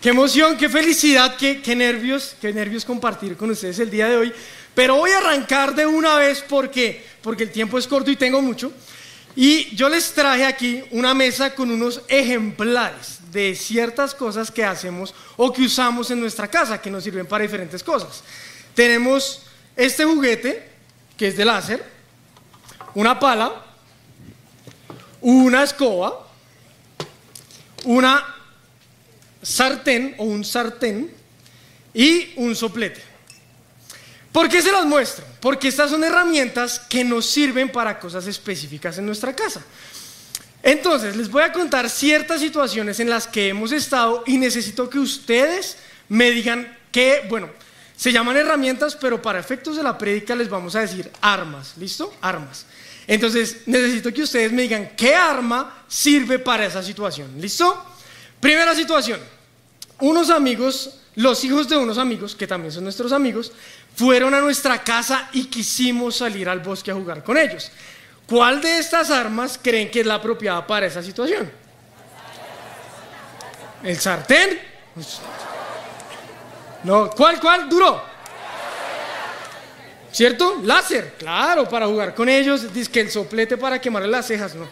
Qué emoción, qué felicidad, qué, qué, nervios, qué nervios compartir con ustedes el día de hoy. Pero voy a arrancar de una vez porque, porque el tiempo es corto y tengo mucho. Y yo les traje aquí una mesa con unos ejemplares de ciertas cosas que hacemos o que usamos en nuestra casa, que nos sirven para diferentes cosas. Tenemos este juguete, que es de láser, una pala, una escoba, una sartén o un sartén y un soplete. ¿Por qué se las muestro? Porque estas son herramientas que nos sirven para cosas específicas en nuestra casa. Entonces, les voy a contar ciertas situaciones en las que hemos estado y necesito que ustedes me digan qué, bueno, se llaman herramientas, pero para efectos de la prédica les vamos a decir armas, ¿listo? Armas. Entonces, necesito que ustedes me digan qué arma sirve para esa situación, ¿listo? Primera situación, unos amigos, los hijos de unos amigos, que también son nuestros amigos, fueron a nuestra casa y quisimos salir al bosque a jugar con ellos. ¿Cuál de estas armas creen que es la apropiada para esa situación? ¿El sartén? No, ¿cuál, cuál? Duro. ¿Cierto? Láser, claro, para jugar con ellos. Dice que el soplete para quemarle las cejas, no.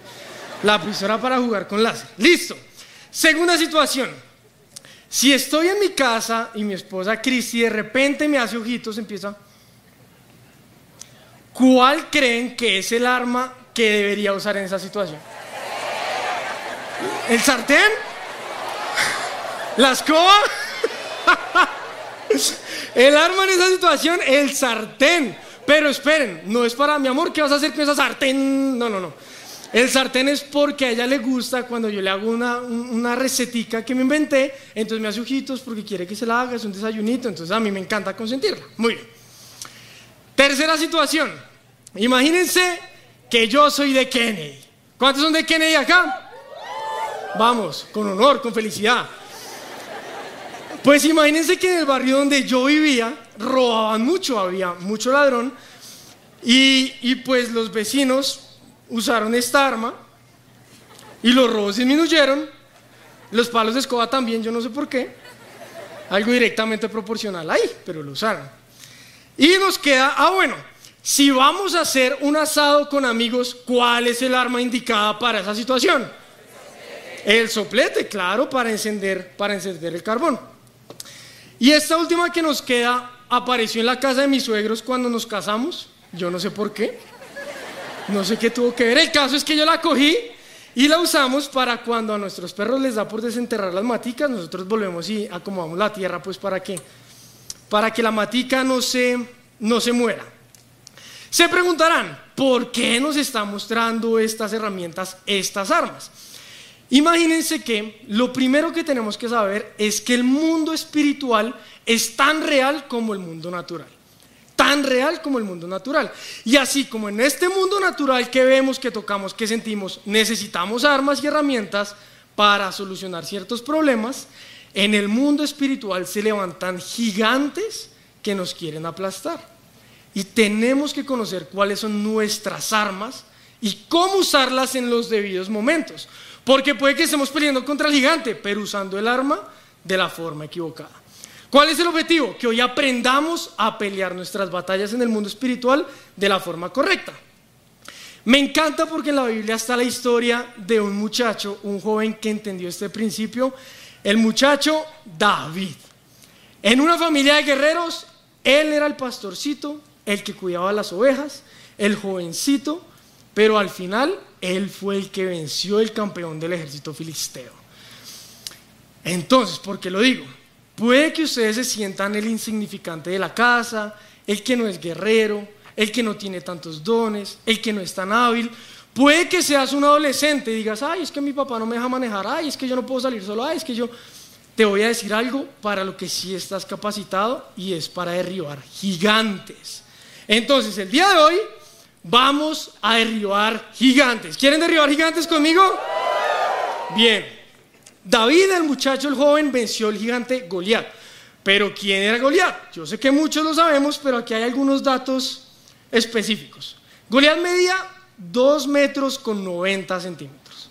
La pistola para jugar con láser. Listo. Segunda situación. Si estoy en mi casa y mi esposa Cristi de repente me hace ojitos, empieza. ¿Cuál creen que es el arma que debería usar en esa situación? ¿El sartén? ¿La escoba? El arma en esa situación, el sartén. Pero esperen, no es para mi amor, ¿qué vas a hacer con esa sartén? No, no, no. El sartén es porque a ella le gusta cuando yo le hago una, una recetica que me inventé, entonces me hace ojitos porque quiere que se la haga, es un desayunito, entonces a mí me encanta consentirla. Muy bien. Tercera situación. Imagínense que yo soy de Kennedy. ¿Cuántos son de Kennedy acá? Vamos, con honor, con felicidad. Pues imagínense que en el barrio donde yo vivía robaban mucho, había mucho ladrón y, y pues los vecinos usaron esta arma y los robos disminuyeron, los palos de escoba también, yo no sé por qué, algo directamente proporcional ahí, pero lo usaron. Y nos queda, ah bueno, si vamos a hacer un asado con amigos, ¿cuál es el arma indicada para esa situación? El soplete, claro, para encender, para encender el carbón. Y esta última que nos queda apareció en la casa de mis suegros cuando nos casamos, yo no sé por qué. No sé qué tuvo que ver. El caso es que yo la cogí y la usamos para cuando a nuestros perros les da por desenterrar las maticas, nosotros volvemos y acomodamos la tierra pues para que, para que la matica no se, no se muera. Se preguntarán, ¿por qué nos está mostrando estas herramientas, estas armas? Imagínense que lo primero que tenemos que saber es que el mundo espiritual es tan real como el mundo natural tan real como el mundo natural. Y así como en este mundo natural que vemos, que tocamos, que sentimos, necesitamos armas y herramientas para solucionar ciertos problemas, en el mundo espiritual se levantan gigantes que nos quieren aplastar. Y tenemos que conocer cuáles son nuestras armas y cómo usarlas en los debidos momentos. Porque puede que estemos peleando contra el gigante, pero usando el arma de la forma equivocada. ¿Cuál es el objetivo? Que hoy aprendamos a pelear nuestras batallas en el mundo espiritual de la forma correcta. Me encanta porque en la Biblia está la historia de un muchacho, un joven que entendió este principio, el muchacho David. En una familia de guerreros, él era el pastorcito, el que cuidaba las ovejas, el jovencito, pero al final él fue el que venció el campeón del ejército filisteo. Entonces, ¿por qué lo digo? Puede que ustedes se sientan el insignificante de la casa, el que no es guerrero, el que no tiene tantos dones, el que no es tan hábil. Puede que seas un adolescente y digas, ay, es que mi papá no me deja manejar, ay, es que yo no puedo salir solo, ay, es que yo... Te voy a decir algo para lo que sí estás capacitado y es para derribar gigantes. Entonces, el día de hoy vamos a derribar gigantes. ¿Quieren derribar gigantes conmigo? Bien. David, el muchacho, el joven, venció al gigante Goliat. Pero ¿quién era Goliat? Yo sé que muchos lo sabemos, pero aquí hay algunos datos específicos. Goliat medía 2 metros con 90 centímetros.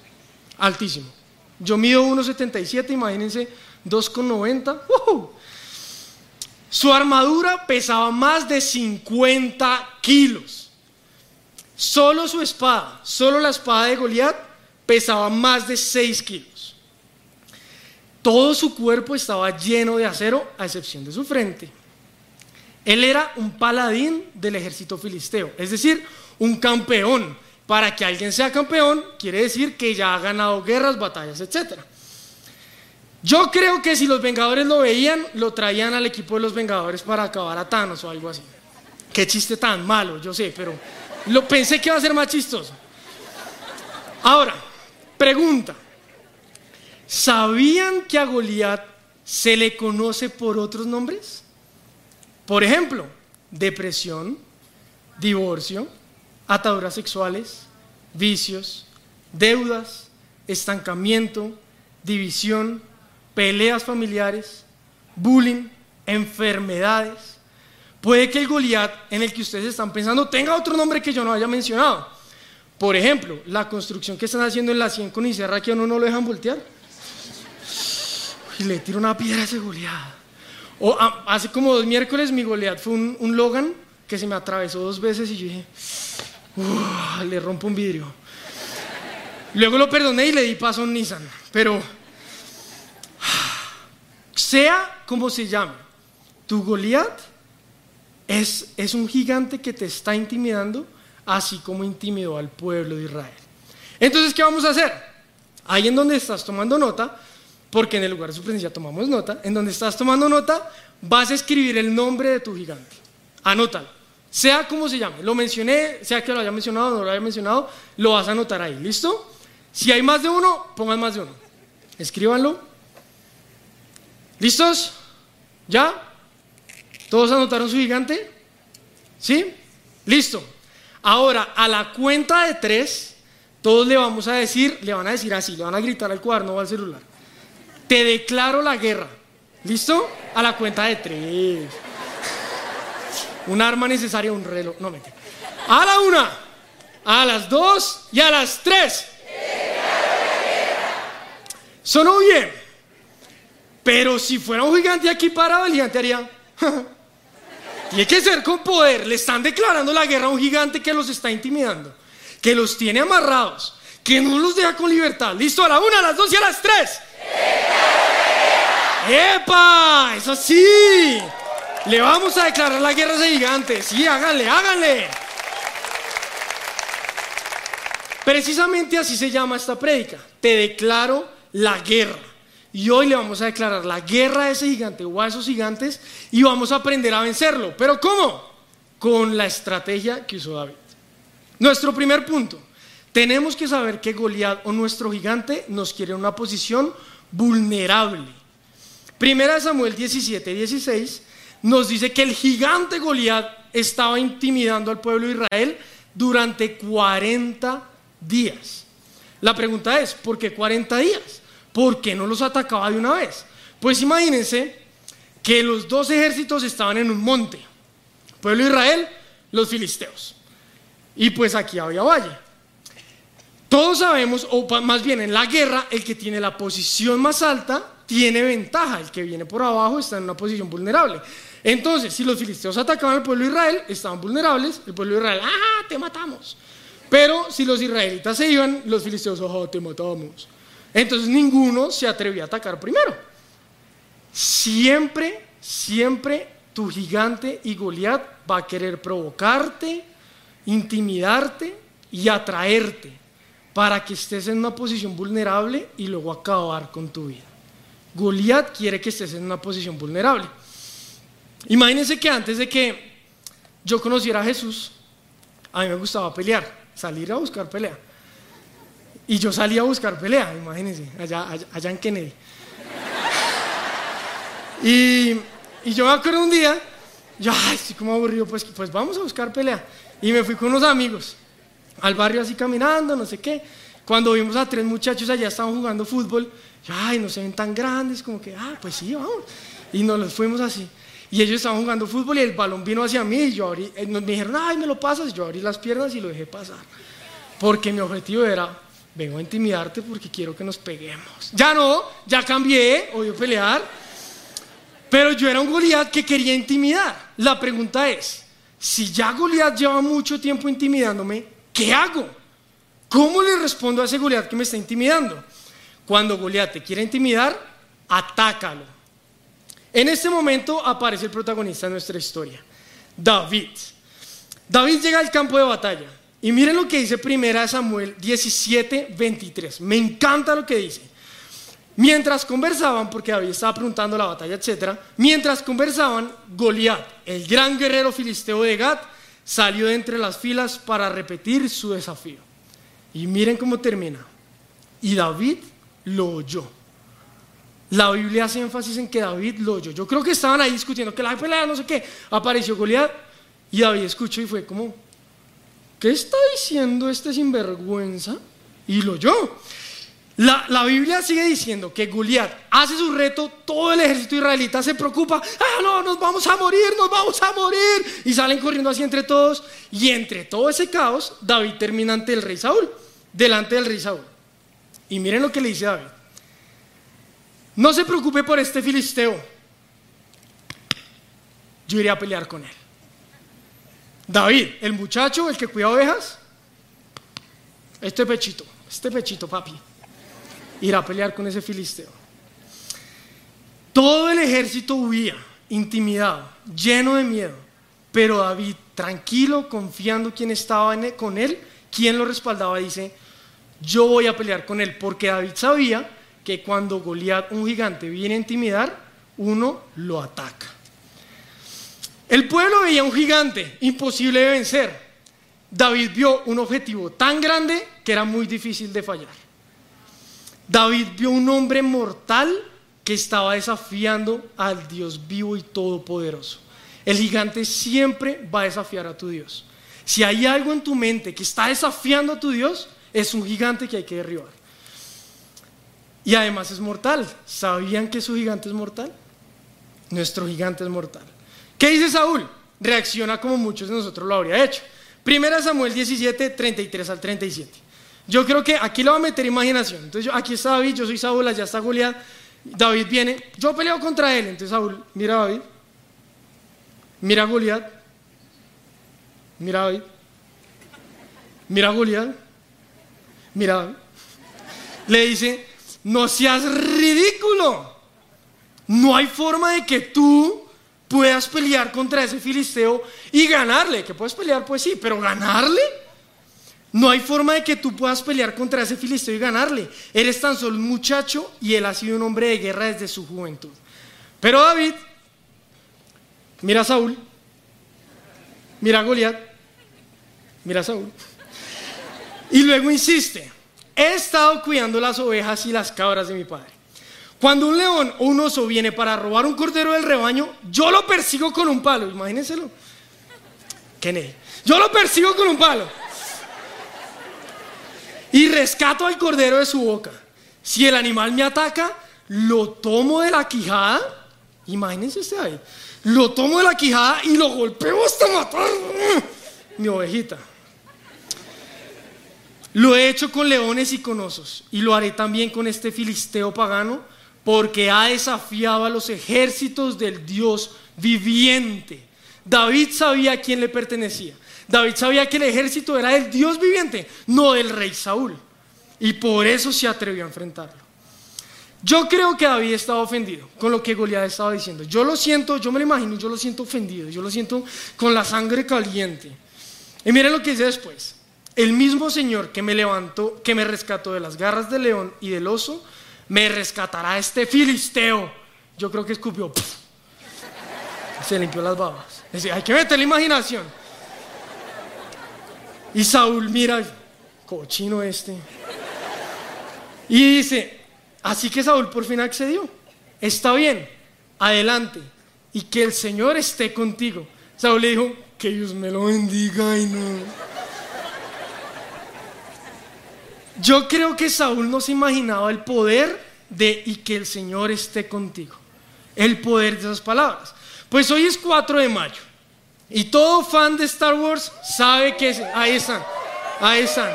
Altísimo. Yo mido 1,77, imagínense 2,90. Su armadura pesaba más de 50 kilos. Solo su espada, solo la espada de Goliat pesaba más de 6 kilos. Todo su cuerpo estaba lleno de acero, a excepción de su frente. Él era un paladín del ejército filisteo, es decir, un campeón. Para que alguien sea campeón, quiere decir que ya ha ganado guerras, batallas, etc. Yo creo que si los Vengadores lo veían, lo traían al equipo de los Vengadores para acabar a Thanos o algo así. Qué chiste tan malo, yo sé, pero lo pensé que iba a ser más chistoso. Ahora, pregunta. ¿Sabían que a Goliat se le conoce por otros nombres? Por ejemplo, depresión, divorcio, ataduras sexuales, vicios, deudas, estancamiento, división, peleas familiares, bullying, enfermedades. Puede que el Goliat en el que ustedes están pensando tenga otro nombre que yo no haya mencionado. Por ejemplo, la construcción que están haciendo en la 100 con Iserra que a uno no lo dejan voltear. Y le tiro una piedra a ese Goliat. O ah, hace como dos miércoles mi Goliat fue un, Logan que se me atravesó dos veces y yo dije, le rompo un vidrio. Luego lo perdoné y le di paso a un Nissan. Pero, sea como se llame, tu Goliat es, es un gigante que te está intimidando, así como intimidó al pueblo de Israel. Entonces, ¿qué vamos a hacer? Ahí en donde estás tomando nota, porque en el lugar de su presencia tomamos nota, en donde estás tomando nota, vas a escribir el nombre de tu gigante. Anótalo. Sea como se llame. Lo mencioné, sea que lo haya mencionado o no lo haya mencionado, lo vas a anotar ahí. ¿Listo? Si hay más de uno, pongan más de uno. Escríbanlo. ¿Listos? ¿Ya? ¿Todos anotaron su gigante? ¿Sí? Listo. Ahora, a la cuenta de tres, todos le vamos a decir, le van a decir así, le van a gritar al cuaderno o al celular. Te declaro la guerra. ¿Listo? A la cuenta de tres. Un arma necesaria, un reloj. No, me A la una, a las dos y a las tres. Sonó bien. Pero si fuera un gigante aquí parado, el gigante haría. Tiene que ser con poder. Le están declarando la guerra a un gigante que los está intimidando, que los tiene amarrados, que no los deja con libertad. Listo, a la una, a las dos y a las tres. ¡Epa! ¡Eso sí! Le vamos a declarar la guerra a ese gigante. Sí, háganle, háganle. Precisamente así se llama esta prédica. Te declaro la guerra. Y hoy le vamos a declarar la guerra a ese gigante o a esos gigantes y vamos a aprender a vencerlo. ¿Pero cómo? Con la estrategia que usó David. Nuestro primer punto. Tenemos que saber que Goliat o nuestro gigante nos quiere en una posición vulnerable. Primera Samuel 17, 16 nos dice que el gigante Goliat estaba intimidando al pueblo de Israel durante 40 días. La pregunta es, ¿por qué 40 días? ¿Por qué no los atacaba de una vez? Pues imagínense que los dos ejércitos estaban en un monte. pueblo de Israel, los filisteos. Y pues aquí había valle. Todos sabemos, o más bien en la guerra, el que tiene la posición más alta tiene ventaja, el que viene por abajo está en una posición vulnerable. Entonces, si los filisteos atacaban al pueblo de Israel, estaban vulnerables, el pueblo de Israel, ¡ah, te matamos! Pero si los israelitas se iban, los filisteos, ¡ah, te matamos! Entonces ninguno se atrevía a atacar primero. Siempre, siempre tu gigante y Goliat va a querer provocarte, intimidarte y atraerte para que estés en una posición vulnerable y luego acabar con tu vida. Goliat quiere que estés en una posición vulnerable. Imagínense que antes de que yo conociera a Jesús, a mí me gustaba pelear, salir a buscar pelea. Y yo salía a buscar pelea, imagínense, allá, allá, en Kennedy. Y, y, yo me acuerdo un día, yo, ay, estoy como aburrido, pues, pues vamos a buscar pelea. Y me fui con unos amigos al barrio así caminando, no sé qué. Cuando vimos a tres muchachos allá estaban jugando fútbol, yo, ay, no se ven tan grandes, como que, ah, pues sí, vamos. Y nos los fuimos así. Y ellos estaban jugando fútbol y el balón vino hacia mí y yo eh, me dijeron, ay, me lo pasas. Yo abrí las piernas y lo dejé pasar. Porque mi objetivo era vengo a intimidarte porque quiero que nos peguemos. Ya no, ya cambié, odio pelear. Pero yo era un Goliat que quería intimidar. La pregunta es, si ya Goliat lleva mucho tiempo intimidándome, ¿qué hago? ¿Cómo le respondo a ese Goliat que me está intimidando? Cuando Goliat te quiere intimidar, atácalo. En este momento aparece el protagonista de nuestra historia, David. David llega al campo de batalla. Y miren lo que dice primera Samuel 17, 23. Me encanta lo que dice. Mientras conversaban, porque David estaba preguntando la batalla, etc. Mientras conversaban, Goliat, el gran guerrero filisteo de Gat, salió de entre las filas para repetir su desafío. Y miren cómo termina. Y David lo oyó. La Biblia hace énfasis en que David lo oyó. Yo creo que estaban ahí discutiendo que la pelea, no sé qué. Apareció Goliat y David escuchó y fue como, ¿qué está diciendo este sinvergüenza? Y lo oyó. La, Biblia sigue diciendo que Goliat hace su reto, todo el ejército israelita se preocupa, ah, no, nos vamos a morir, nos vamos a morir, y salen corriendo así entre todos, y entre todo ese caos, David termina ante el rey Saúl, delante del rey Saúl. Y miren lo que le dice David, no se preocupe por este filisteo, yo iré a pelear con él. David, el muchacho, el que cuida ovejas, este pechito, este pechito, papi ir a pelear con ese filisteo. Todo el ejército huía, intimidado, lleno de miedo, pero David, tranquilo, confiando quién estaba con él, quien lo respaldaba, dice, yo voy a pelear con él, porque David sabía que cuando Goliat, un gigante, viene a intimidar, uno lo ataca. El pueblo veía un gigante imposible de vencer. David vio un objetivo tan grande que era muy difícil de fallar. David vio un hombre mortal que estaba desafiando al Dios vivo y todopoderoso. El gigante siempre va a desafiar a tu Dios. Si hay algo en tu mente que está desafiando a tu Dios, es un gigante que hay que derribar. Y además es mortal. ¿Sabían que su gigante es mortal? Nuestro gigante es mortal. ¿Qué dice Saúl? Reacciona como muchos de nosotros lo habría hecho. Primera Samuel 17, 33 al 37. Yo creo que aquí lo va a meter imaginación. Entonces, yo, aquí está David, yo soy Saúl, allá está Goliat. David viene, yo peleo contra él. Entonces, Saúl, mira a David, mira a Goliat, mira a David, mira a Goliat, mira a David. Le dice, no seas ridículo. No hay forma de que tú puedas pelear contra ese filisteo y ganarle. Que puedes pelear, pues sí, pero ganarle. No hay forma de que tú puedas pelear contra ese filisteo y ganarle. Eres tan solo un muchacho y él ha sido un hombre de guerra desde su juventud. Pero David, mira a Saúl, mira a Goliat, mira a Saúl. Y luego insiste, he estado cuidando las ovejas y las cabras de mi padre. Cuando un león o un oso viene para robar un cordero del rebaño, yo lo persigo con un palo, imagínenselo. ¿Qué Yo lo persigo con un palo y rescato al cordero de su boca. Si el animal me ataca, lo tomo de la quijada, imagínense usted ahí, lo tomo de la quijada y lo golpeo hasta matar mi ovejita. Lo he hecho con leones y con osos y lo haré también con este filisteo pagano porque ha desafiado a los ejércitos del Dios viviente. David sabía a quién le pertenecía. David sabía que el ejército era del Dios viviente, no del rey Saúl. Y por eso se atrevió a enfrentarlo. Yo creo que David estaba ofendido con lo que Goliat estaba diciendo. Yo lo siento, yo me lo imagino, yo lo siento ofendido, yo lo siento con la sangre caliente. Y miren lo que dice después. El mismo Señor que me levantó, que me rescató de las garras del león y del oso, me rescatará este filisteo. Yo creo que escupió. Se limpió las babas. hay que meter la imaginación. Y Saúl mira, cochino este. Y dice, así que Saúl por fin accedió. Está bien, adelante. Y que el Señor esté contigo. Saúl le dijo, que Dios me lo bendiga y no. Yo creo que Saúl no se imaginaba el poder de y que el Señor esté contigo. El poder de esas palabras. Pues hoy es 4 de mayo. Y todo fan de Star Wars sabe que ahí están, ahí están.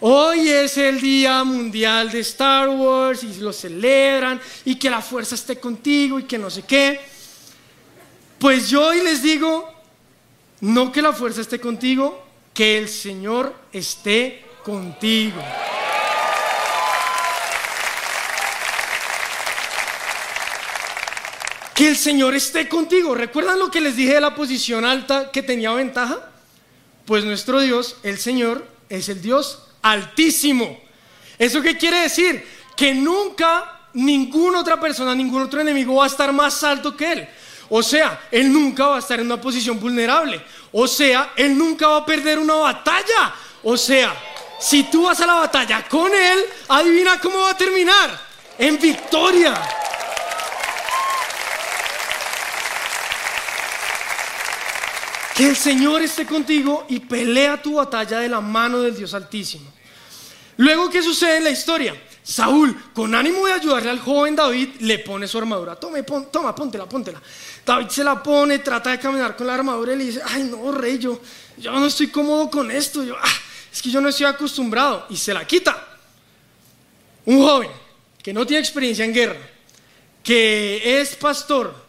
hoy es el Día Mundial de Star Wars y lo celebran y que la fuerza esté contigo y que no sé qué. Pues yo hoy les digo, no que la fuerza esté contigo, que el Señor esté contigo. Que el Señor esté contigo. ¿Recuerdan lo que les dije de la posición alta que tenía ventaja? Pues nuestro Dios, el Señor, es el Dios altísimo. ¿Eso qué quiere decir? Que nunca ninguna otra persona, ningún otro enemigo va a estar más alto que Él. O sea, Él nunca va a estar en una posición vulnerable. O sea, Él nunca va a perder una batalla. O sea, si tú vas a la batalla con Él, adivina cómo va a terminar. En victoria. Que el Señor esté contigo y pelea tu batalla de la mano del Dios Altísimo. Luego, ¿qué sucede en la historia? Saúl, con ánimo de ayudarle al joven David, le pone su armadura. Tome, toma, póntela, póntela. David se la pone, trata de caminar con la armadura y le dice, ay no, rey, yo, yo no estoy cómodo con esto. Yo, ah, es que yo no estoy acostumbrado. Y se la quita. Un joven que no tiene experiencia en guerra, que es pastor,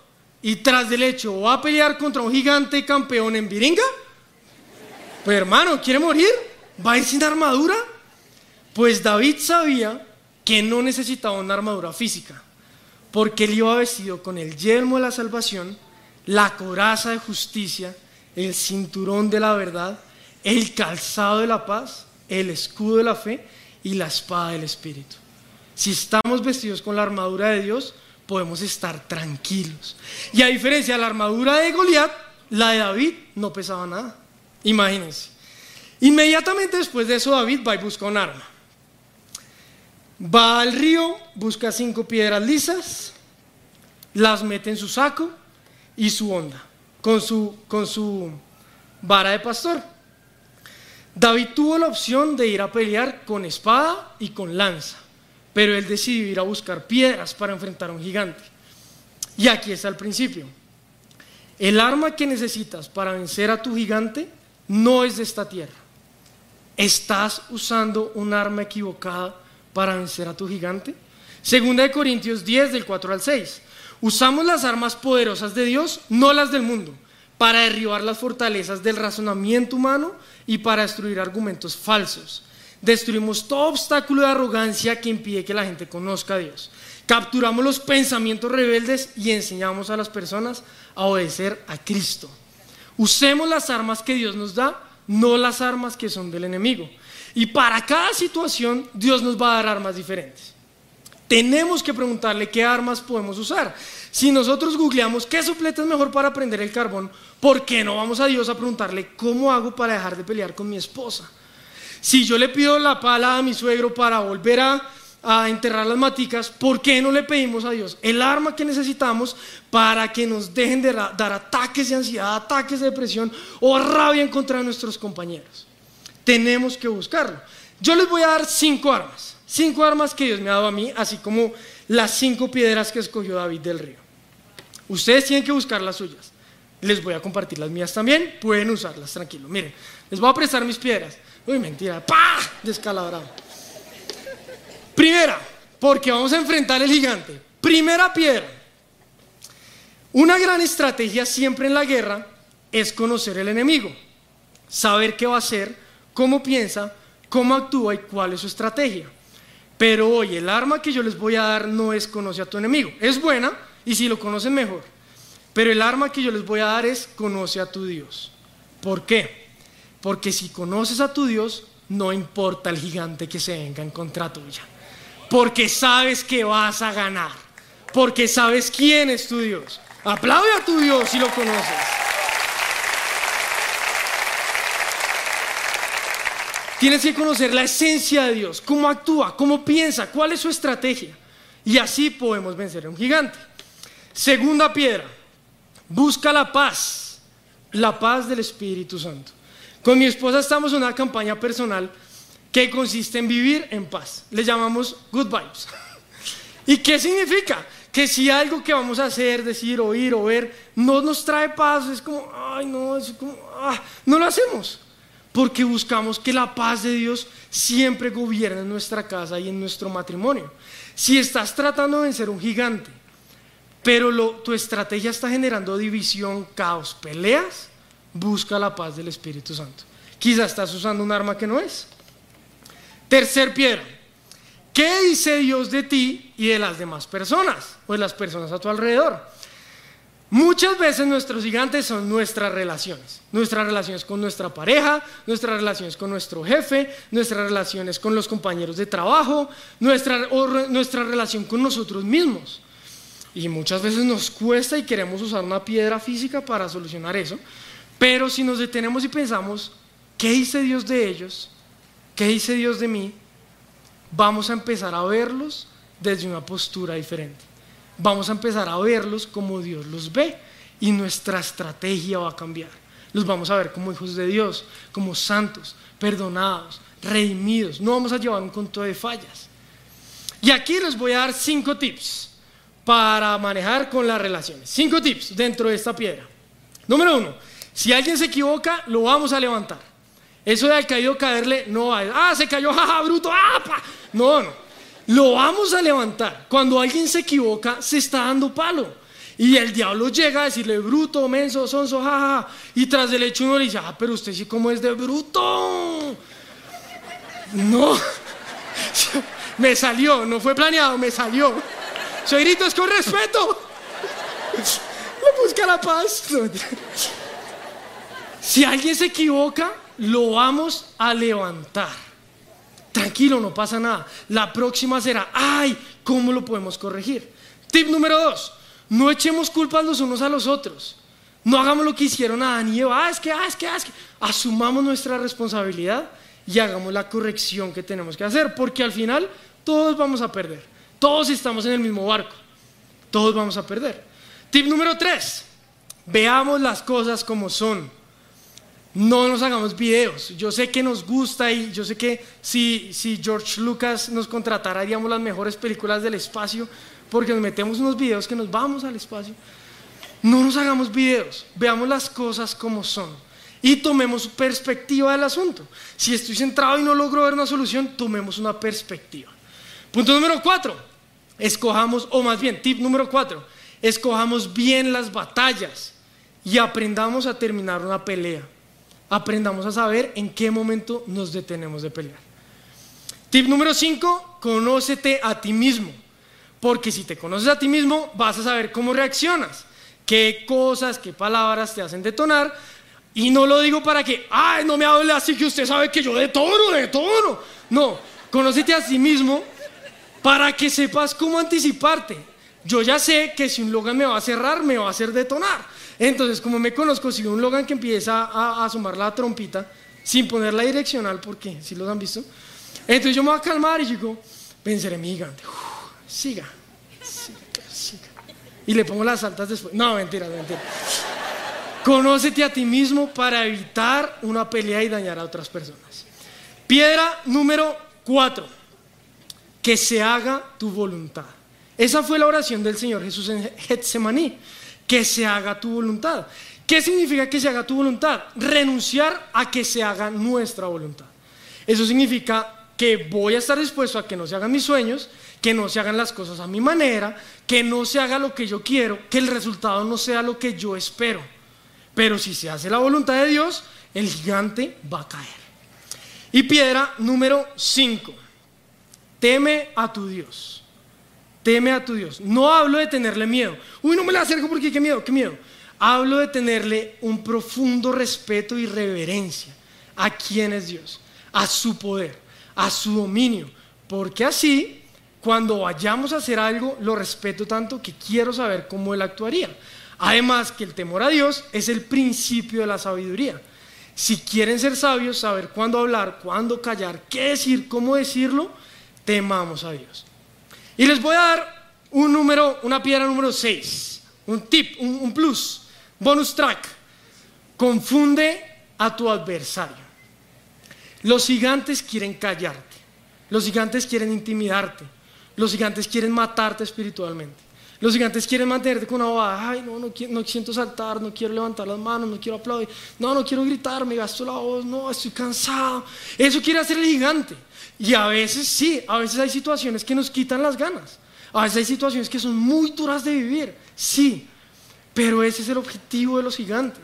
y tras del hecho va a pelear contra un gigante campeón en Viringa? Pues hermano, ¿quiere morir? ¿Va a ir sin armadura? Pues David sabía que no necesitaba una armadura física, porque él iba vestido con el yelmo de la salvación, la coraza de justicia, el cinturón de la verdad, el calzado de la paz, el escudo de la fe y la espada del Espíritu. Si estamos vestidos con la armadura de Dios, podemos estar tranquilos. Y a diferencia de la armadura de Goliat, la de David no pesaba nada. Imagínense. Inmediatamente después de eso, David va y busca un arma. Va al río, busca cinco piedras lisas, las mete en su saco y su onda, con su, con su vara de pastor. David tuvo la opción de ir a pelear con espada y con lanza pero él decidió ir a buscar piedras para enfrentar a un gigante. Y aquí está el principio. El arma que necesitas para vencer a tu gigante no es de esta tierra. ¿Estás usando un arma equivocada para vencer a tu gigante? Segunda de Corintios 10 del 4 al 6. Usamos las armas poderosas de Dios, no las del mundo, para derribar las fortalezas del razonamiento humano y para destruir argumentos falsos Destruimos todo obstáculo de arrogancia que impide que la gente conozca a Dios. Capturamos los pensamientos rebeldes y enseñamos a las personas a obedecer a Cristo. Usemos las armas que Dios nos da, no las armas que son del enemigo. Y para cada situación Dios nos va a dar armas diferentes. Tenemos que preguntarle qué armas podemos usar. Si nosotros googleamos qué suplete es mejor para prender el carbón, ¿por qué no vamos a Dios a preguntarle cómo hago para dejar de pelear con mi esposa? Si yo le pido la pala a mi suegro para volver a, enterrar las maticas, ¿por qué no le pedimos a Dios el arma que necesitamos para que nos dejen de dar ataques de ansiedad, ataques de depresión o rabia contra nuestros compañeros? Tenemos que buscarlo. Yo les voy a dar cinco armas, cinco armas que Dios me ha dado a mí, así como las cinco piedras que escogió David del río. Ustedes tienen que buscar las suyas. Les voy a compartir las mías también, pueden usarlas, tranquilo. Miren, les voy a prestar mis piedras. Uy, mentira. ¡Pah! Descalabrado. Primera, porque vamos a enfrentar el gigante. Primera piedra. Una gran estrategia siempre en la guerra es conocer el enemigo. Saber qué va a hacer, cómo piensa, cómo actúa y cuál es su estrategia. Pero hoy el arma que yo les voy a dar no es conoce a tu enemigo. Es buena y si lo conocen mejor. Pero el arma que yo les voy a dar es conoce a tu Dios. ¿Por qué? Porque si conoces a tu Dios, no importa el gigante que se venga en contra tuya. Porque sabes que vas a ganar. Porque sabes quién es tu Dios. Aplaude a tu Dios si lo conoces. Tienes que conocer la esencia de Dios, cómo actúa, cómo piensa, cuál es su estrategia. Y así podemos vencer a un gigante. Segunda piedra, busca la paz, la paz del Espíritu Santo. Con mi esposa estamos en una campaña personal que consiste en vivir en paz. Le llamamos good vibes. ¿Y qué significa? Que si algo que vamos a hacer, decir, oír o ver no nos trae paz, es como, ay no, es como, ah, no lo hacemos. porque buscamos que la paz de Dios siempre gobierne en nuestra casa y en nuestro matrimonio. Si estás tratando de vencer un gigante, pero tu estrategia está generando división, caos, peleas, busca la paz del Espíritu Santo. Quizás estás usando un arma que no es. Tercer piedra. ¿Qué dice Dios de ti y de las demás personas o de las personas a tu alrededor? Muchas veces nuestros gigantes son nuestras relaciones, nuestras relaciones con nuestra pareja, nuestras relaciones con nuestro jefe, nuestras relaciones con los compañeros de trabajo, nuestra, nuestra relación con nosotros mismos. Y muchas veces nos cuesta y queremos usar una piedra física para solucionar eso, pero si nos detenemos y pensamos, ¿qué dice Dios de ellos? ¿Qué dice Dios de mí? Vamos a empezar a verlos desde una postura diferente vamos a empezar a verlos como Dios los ve y nuestra estrategia va a cambiar. Los vamos a ver como hijos de Dios, como santos, perdonados, redimidos. No vamos a llevar un conto de fallas. Y aquí les voy a dar cinco tips para manejar con las relaciones. Cinco tips dentro de esta piedra. Número uno, si alguien se equivoca, lo vamos a levantar. Eso de al caído caerle, no va ah, se cayó, jaja, bruto, ah, No, no lo vamos a levantar. Cuando alguien se equivoca, se está dando palo. Y el diablo llega a decirle, bruto, menso, sonso, jaja. Y tras del hecho uno le dice, ah, pero usted sí como es de bruto. No. me salió, no fue planeado, me salió. Soy grito es con respeto. busca la paz. Si alguien se equivoca, lo vamos a levantar. Tranquilo, no pasa nada. La próxima será, ay, ¿cómo lo podemos corregir? Tip número dos, no echemos culpas los unos a los otros. No hagamos lo que hicieron Adán y Eva. Ah, es que, ah, es que, ah, es que. Asumamos nuestra responsabilidad y hagamos la corrección que tenemos que hacer, porque al final todos vamos a perder. Todos estamos en el mismo barco. Todos vamos a perder. Tip número tres, veamos las cosas como son no nos hagamos videos. Yo sé que nos gusta y yo sé que si, si George Lucas nos contratara haríamos las mejores películas del espacio porque nos metemos unos videos que nos vamos al espacio. No nos hagamos videos, veamos las cosas como son y tomemos perspectiva del asunto. Si estoy centrado y no logro ver una solución, tomemos una perspectiva. Punto número cuatro, escojamos, o más bien, tip número cuatro, escojamos bien las batallas y aprendamos a terminar una pelea aprendamos a saber en qué momento nos detenemos de pelear. Tip número 5, conócete a ti mismo. Porque si te conoces a ti mismo, vas a saber cómo reaccionas, qué cosas, qué palabras te hacen detonar. Y no lo digo para que, ay, no me hable así que usted sabe que yo detono, detono. No, conócete a ti mismo para que sepas cómo anticiparte. Yo ya sé que si un Logan me va a cerrar, me va a hacer detonar. Entonces, como me conozco, si un Logan que empieza a, a sumar la trompita sin poner la direccional, porque si los han visto, entonces yo me voy a calmar y digo, pensaré mi gigante, siga, siga, siga. Y le pongo las altas después. No, mentira, mentira. Conócete a ti mismo para evitar una pelea y dañar a otras personas. Piedra número cuatro, que se haga tu voluntad. Esa fue la oración del Señor Jesús en Getsemaní que se haga tu voluntad. ¿Qué significa que se haga tu voluntad? Renunciar a que se haga nuestra voluntad. Eso significa que voy a estar dispuesto a que no se hagan mis sueños, que no se hagan las cosas a mi manera, que no se haga lo que yo quiero, que el resultado no sea lo que yo espero. Pero si se hace la voluntad de Dios, el gigante va a caer. Y piedra número 5. Teme a tu Dios. Teme a tu Dios. No hablo de tenerle miedo. Uy, no me le acerco porque qué miedo, qué miedo. Hablo de tenerle un profundo respeto y reverencia a quién es Dios, a su poder, a su dominio. Porque así, cuando vayamos a hacer algo, lo respeto tanto que quiero saber cómo Él actuaría. Además que el temor a Dios es el principio de la sabiduría. Si quieren ser sabios, saber cuándo hablar, cuándo callar, qué decir, cómo decirlo, temamos a Dios. Y les voy a dar un número, una piedra número 6, un tip, un, plus, bonus track. Confunde a tu adversario. Los gigantes quieren callarte, los gigantes quieren intimidarte, los gigantes quieren matarte espiritualmente. Los gigantes quieren mantenerte con una bobada. Ay, no, no, no siento saltar, no quiero levantar las manos, no quiero aplaudir. No, no quiero gritar, me gasto la voz, no, estoy cansado. Eso quiere hacer el gigante. Y a veces sí, a veces hay situaciones que nos quitan las ganas. A veces hay situaciones que son muy duras de vivir, sí. Pero ese es el objetivo de los gigantes,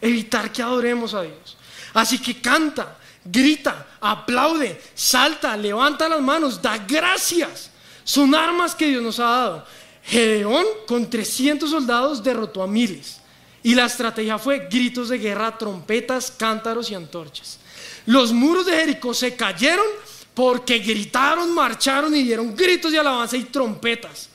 evitar que adoremos a Dios. Así que canta, grita, aplaude, salta, levanta las manos, da gracias. Son armas que Dios nos ha dado. Gedeón con 300 soldados derrotó a miles. Y la estrategia fue gritos de guerra, trompetas, cántaros y antorchas. Los muros de Jericó se cayeron porque gritaron, marcharon y dieron gritos de alabanza y trompetas.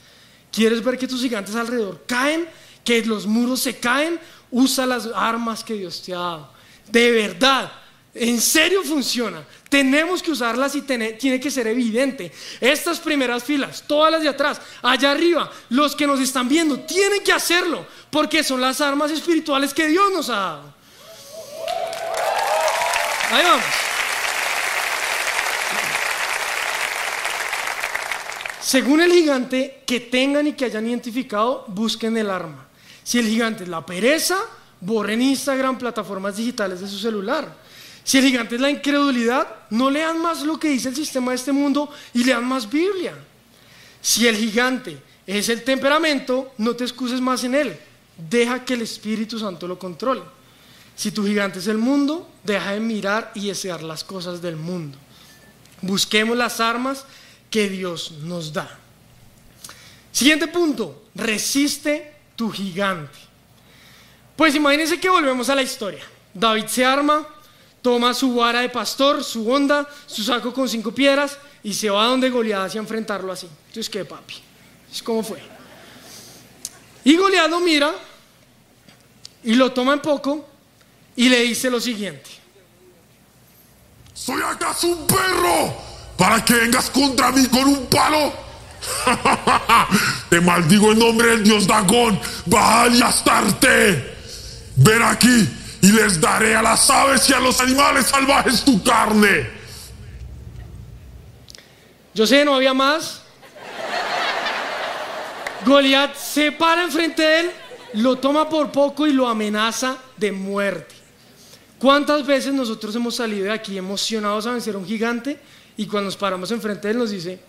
¿Quieres ver que tus gigantes alrededor caen? Que los muros se caen? Usa las armas que Dios te ha dado. De verdad, en serio funciona. Tenemos que usarlas y tiene que ser evidente. Estas primeras filas, todas las de atrás, allá arriba, los que nos están viendo, tienen que hacerlo porque son las armas espirituales que Dios nos ha dado. Ahí vamos. Según el gigante, que tengan y que hayan identificado, busquen el arma. Si el gigante es la pereza, borren Instagram, plataformas digitales de su celular. Si el gigante es la incredulidad, no lean más lo que dice el sistema de este mundo y lean más Biblia. Si el gigante es el temperamento, no te excuses más en él. Deja que el Espíritu Santo lo controle. Si tu gigante es el mundo, deja de mirar y desear las cosas del mundo. Busquemos las armas que Dios nos da. Siguiente punto, resiste tu gigante. Pues imagínense que volvemos a la historia. David se arma, toma su vara de pastor, su onda, su saco con cinco piedras y se va a donde Goliat hacia enfrentarlo así. Entonces, ¿qué, papi? Es como fue. Y Goliat lo mira y lo toma en poco y le dice lo siguiente. ¿Soy acaso un perro para que vengas contra mí con un palo? Te maldigo en nombre del dios Dagón, Baal y Astarte. Ven aquí y les daré a las aves y a los animales salvajes tu carne. Yo sé, no había más. Goliat se para enfrente de él, lo toma por poco y lo amenaza de muerte. ¿Cuántas veces nosotros hemos salido de aquí emocionados a vencer a un gigante y cuando nos paramos enfrente de él nos dice,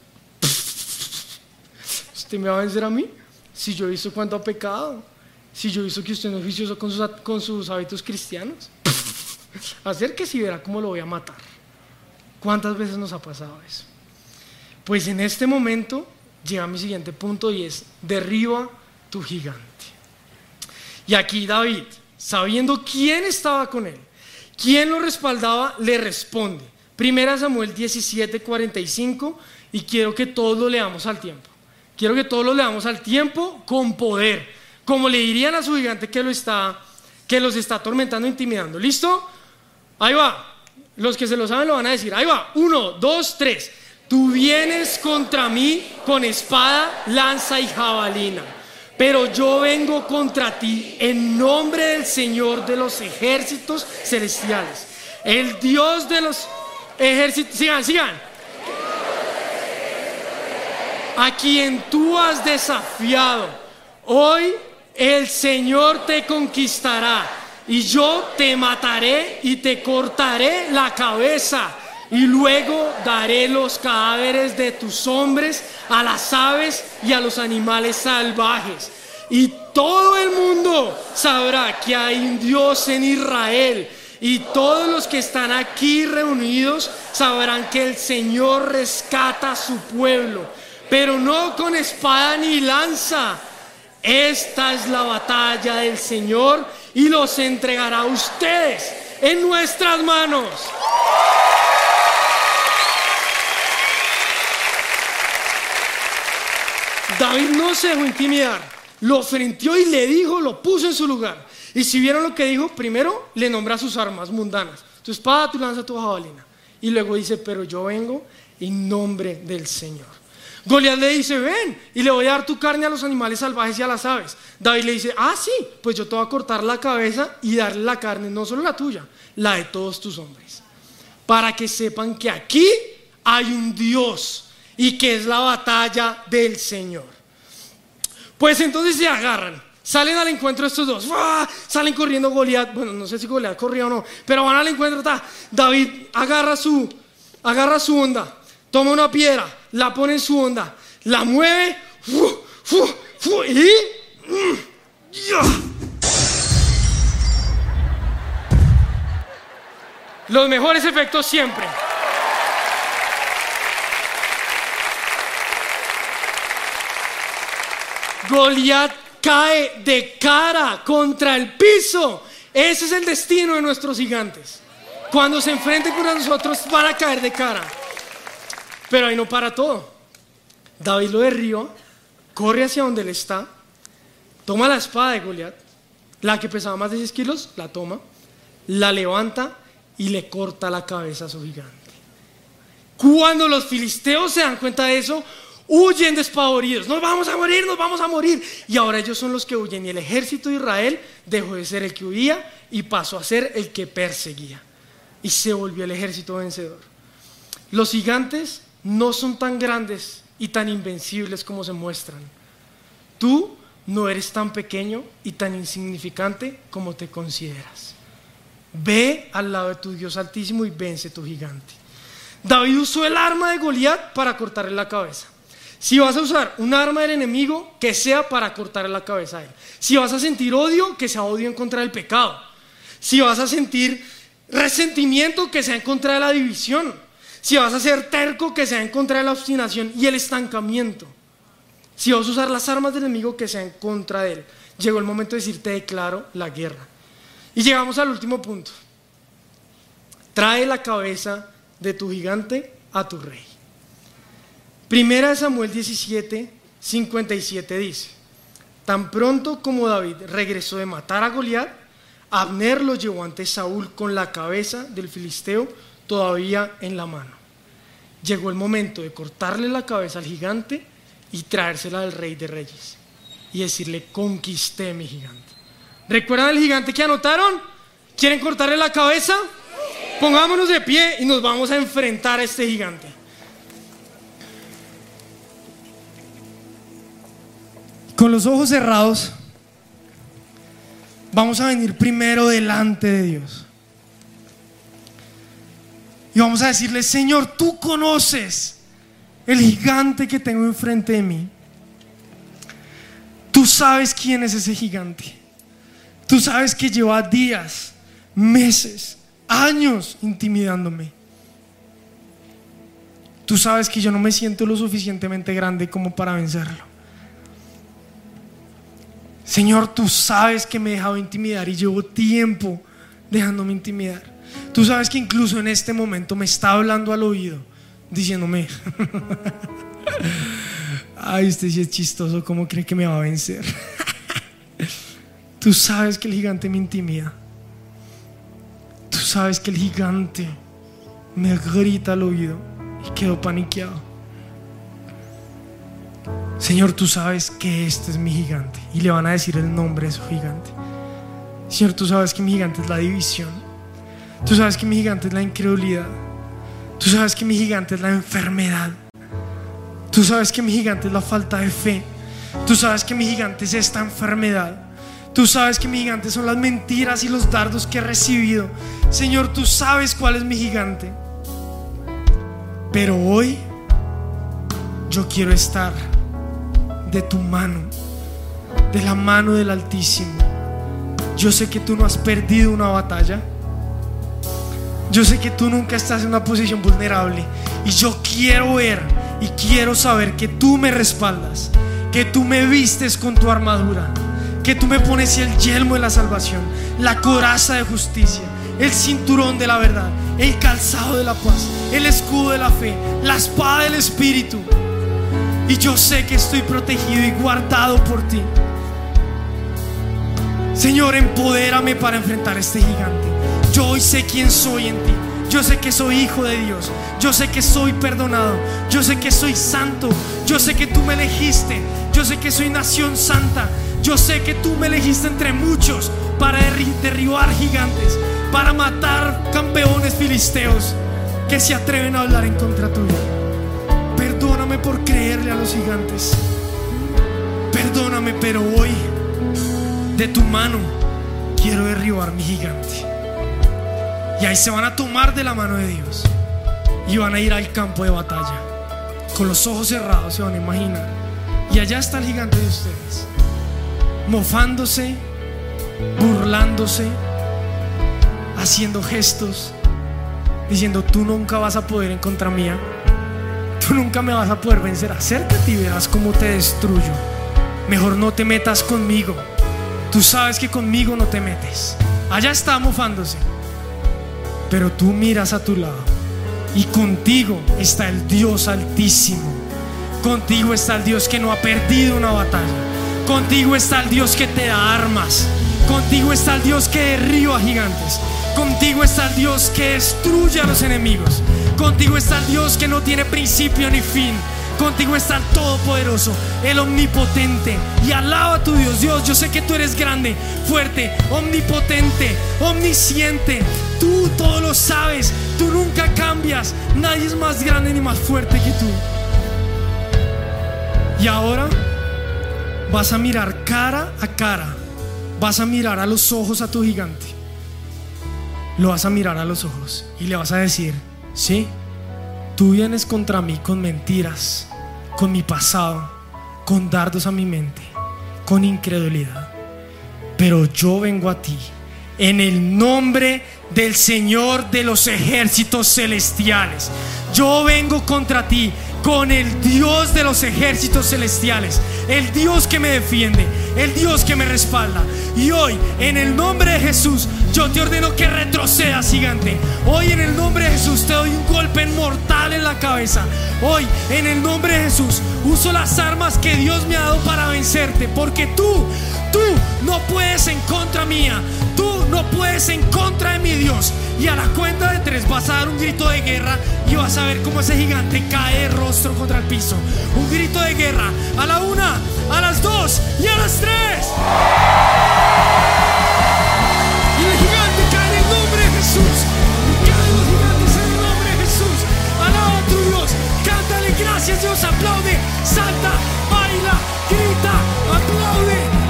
¿usted me va a vencer a mí? Si yo he visto cuánto ha pecado, si yo visto que usted no es juicioso con sus, con sus hábitos cristianos. Acérquese y verá cómo lo voy a matar. ¿Cuántas veces nos ha pasado eso? Pues en este momento llega mi siguiente punto y es, derriba tu gigante. Y aquí David, sabiendo quién estaba con él, quién lo respaldaba, le responde. Primera Samuel 17, 45, y quiero que todos lo leamos al tiempo. Quiero que todos lo leamos al tiempo con poder como le dirían a su gigante que, lo está, que los está atormentando, intimidando. ¿Listo? Ahí va. Los que se lo saben lo van a decir. Ahí va. Uno, dos, tres. Tú vienes contra mí con espada, lanza y jabalina. Pero yo vengo contra ti en nombre del Señor de los ejércitos celestiales. El Dios de los ejércitos. Sigan, sigan. A quien tú has desafiado. Hoy el Señor te conquistará y yo te mataré y te cortaré la cabeza y luego daré los cadáveres de tus hombres a las aves y a los animales salvajes. Y todo el mundo sabrá que hay un Dios en Israel. Y todos los que están aquí reunidos sabrán que el Señor rescata a su pueblo, pero no con espada ni lanza esta es la batalla del Señor y los entregará a ustedes en nuestras manos. David no se dejó intimidar, lo frenteó y le dijo, lo puso en su lugar. Y si vieron lo que dijo, primero le nombra sus armas mundanas, tu espada, tu lanza, tu jabalina. Y luego dice, pero yo vengo en nombre del Señor. Goliat le dice, ven, y le voy a dar tu carne a los animales salvajes y a las aves. David le dice, ah, sí, pues yo te voy a cortar la cabeza y darle la carne, no solo la tuya, la de todos tus hombres. Para que sepan que aquí hay un Dios y que es la batalla del Señor. Pues entonces se agarran. Salen al encuentro estos dos. Salen corriendo Goliat. Bueno, no sé si Goliat corría o no, pero van al encuentro. David agarra su, agarra su onda, toma una piedra, la pone en su onda, la mueve y. Mm, Los mejores efectos siempre. Goliat cae de cara contra el piso. Ese es el destino de nuestros gigantes. Cuando se enfrenten con nosotros van a caer de cara. Pero ahí no para todo. David lo derriba, corre hacia donde él está, toma la espada de Goliat, la que pesaba más de 10 kilos, la toma, la levanta y le corta la cabeza a su gigante. Cuando los filisteos se dan cuenta de eso, huyen despavoridos. Nos vamos a morir, nos vamos a morir. Y ahora ellos son los que huyen. Y el ejército de Israel dejó de ser el que huía y pasó a ser el que perseguía. Y se volvió el ejército vencedor. Los gigantes no son tan grandes y tan invencibles como se muestran. Tú no eres tan pequeño y tan insignificante como te consideras. Ve al lado de tu Dios altísimo y vence tu gigante. David usó el arma de Goliat para cortarle la cabeza. Si vas a usar un arma del enemigo, que sea para cortarle la cabeza a él. Si vas a sentir odio, que sea odio en contra del pecado. Si vas a sentir resentimiento, que sea en contra de la división. Si vas a ser terco, que sea en contra de la obstinación y el estancamiento. Si vas a usar las armas del enemigo, que sea en contra de él. Llegó el momento de decirte declaro la guerra. Y llegamos al último punto. Trae la cabeza de tu gigante a tu rey. Primera de Samuel 17, 57 dice, tan pronto como David regresó de matar a Goliat, Abner lo llevó ante Saúl con la cabeza del filisteo todavía en la mano. Llegó el momento de cortarle la cabeza al gigante y traérsela al rey de reyes y decirle, conquisté mi gigante. ¿Recuerdan el gigante que anotaron? ¿Quieren cortarle la cabeza? Pongámonos de pie y nos vamos a enfrentar a este gigante. Con los ojos cerrados, vamos a venir primero delante de Dios. Y vamos a decirle, Señor, tú conoces el gigante que tengo enfrente de mí. Tú sabes quién es ese gigante. Tú sabes que lleva días, meses, años intimidándome. Tú sabes que yo no me siento lo suficientemente grande como para vencerlo. Señor, tú sabes que me he dejado intimidar y llevo tiempo dejándome intimidar. Tú sabes que incluso en este momento me está hablando al oído, diciéndome, ay, usted sí es chistoso, ¿cómo cree que me va a vencer? Tú sabes que el gigante me intimida. Tú sabes que el gigante me grita al oído y quedo paniqueado. Señor, tú sabes que este es mi gigante. Y le van a decir el nombre de su gigante. Señor, tú sabes que mi gigante es la división. Tú sabes que mi gigante es la incredulidad. Tú sabes que mi gigante es la enfermedad. Tú sabes que mi gigante es la falta de fe. Tú sabes que mi gigante es esta enfermedad. Tú sabes que mi gigante son las mentiras y los dardos que he recibido. Señor, tú sabes cuál es mi gigante. Pero hoy yo quiero estar de tu mano, de la mano del Altísimo. Yo sé que tú no has perdido una batalla. Yo sé que tú nunca estás en una posición vulnerable. Y yo quiero ver y quiero saber que tú me respaldas, que tú me vistes con tu armadura que tú me pones el yelmo de la salvación, la coraza de justicia, el cinturón de la verdad, el calzado de la paz, el escudo de la fe, la espada del Espíritu. Y yo sé que estoy protegido y guardado por ti. Señor, empodérame para enfrentar a este gigante. Yo hoy sé quién soy en ti. Yo sé que soy hijo de Dios. Yo sé que soy perdonado. Yo sé que soy santo. Yo sé que tú me elegiste. Yo sé que soy nación santa. Yo sé que tú me elegiste entre muchos para derribar gigantes, para matar campeones filisteos que se atreven a hablar en contra tuya. Perdóname por creerle a los gigantes. perdóname, pero hoy de tu mano quiero derribar mi gigante. Y ahí se van a tomar de la mano de Dios y van a ir al campo de batalla. Con los ojos cerrados se van a imaginar. Y allá está el gigante de ustedes, mofándose, burlándose, haciendo gestos, diciendo, tú nunca vas a poder en contra mía, tú nunca me vas a poder vencer, acércate y verás cómo te destruyo. Mejor no te metas conmigo, tú sabes que conmigo no te metes. Allá está mofándose, pero tú miras a tu lado y contigo está el Dios altísimo. Contigo está el Dios que no ha perdido una batalla. Contigo está el Dios que te da armas. Contigo está el Dios que derriba gigantes. Contigo está el Dios que destruye a los enemigos. Contigo está el Dios que no tiene principio ni fin. Contigo está el Todopoderoso, el Omnipotente. Y alaba a tu Dios. Dios, yo sé que tú eres grande, fuerte, omnipotente, omnisciente. Tú todo lo sabes. Tú nunca cambias. Nadie es más grande ni más fuerte que tú. Y ahora vas a mirar cara a cara. Vas a mirar a los ojos a tu gigante. Lo vas a mirar a los ojos y le vas a decir, sí, tú vienes contra mí con mentiras, con mi pasado, con dardos a mi mente, con incredulidad. Pero yo vengo a ti en el nombre del Señor de los ejércitos celestiales. Yo vengo contra ti con el Dios de los ejércitos celestiales, el Dios que me defiende, el Dios que me respalda. Y hoy, en el nombre de Jesús, yo te ordeno que retrocedas, gigante. Hoy, en el nombre de Jesús, te doy un golpe mortal en la cabeza. Hoy, en el nombre de Jesús, uso las armas que Dios me ha dado para vencerte, porque tú, tú no puedes en contra mía. Tú no puedes en contra de mi Dios. Y a la cuenta de tres vas a dar un grito de guerra y vas a ver cómo ese gigante cae rostro contra el piso. Un grito de guerra. A la una, a las dos y a las tres. Jesús. Los gigantes en el nombre de Jesús. Alaba a tu Dios. Cántale gracias Dios. Aplaude. Salta. Baila. Grita. Aplaude.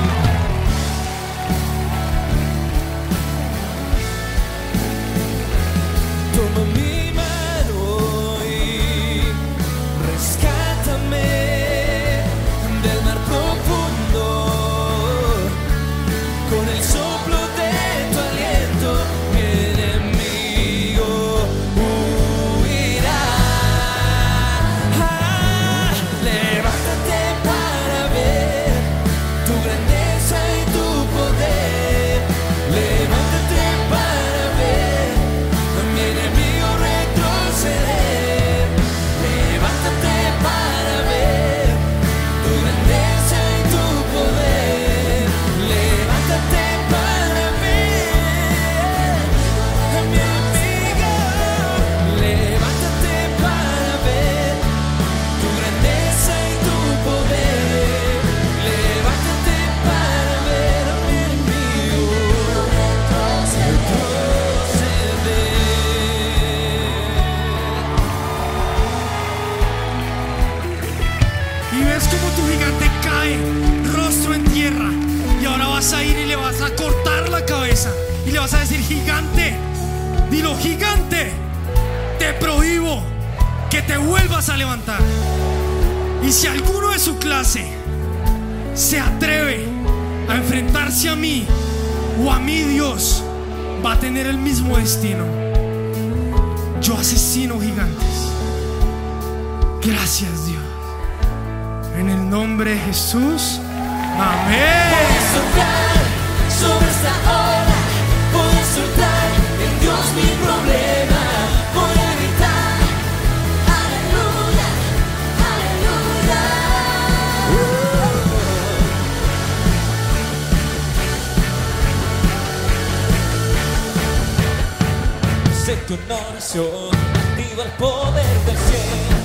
Una oración activa el poder del cielo.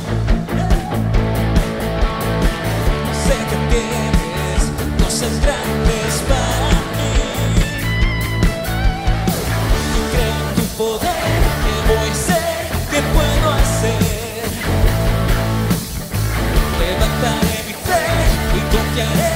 Sé que tienes cosas grandes para mí. Y creo en tu poder, que voy a ser, que puedo hacer. Levantaré mi fe y confiaré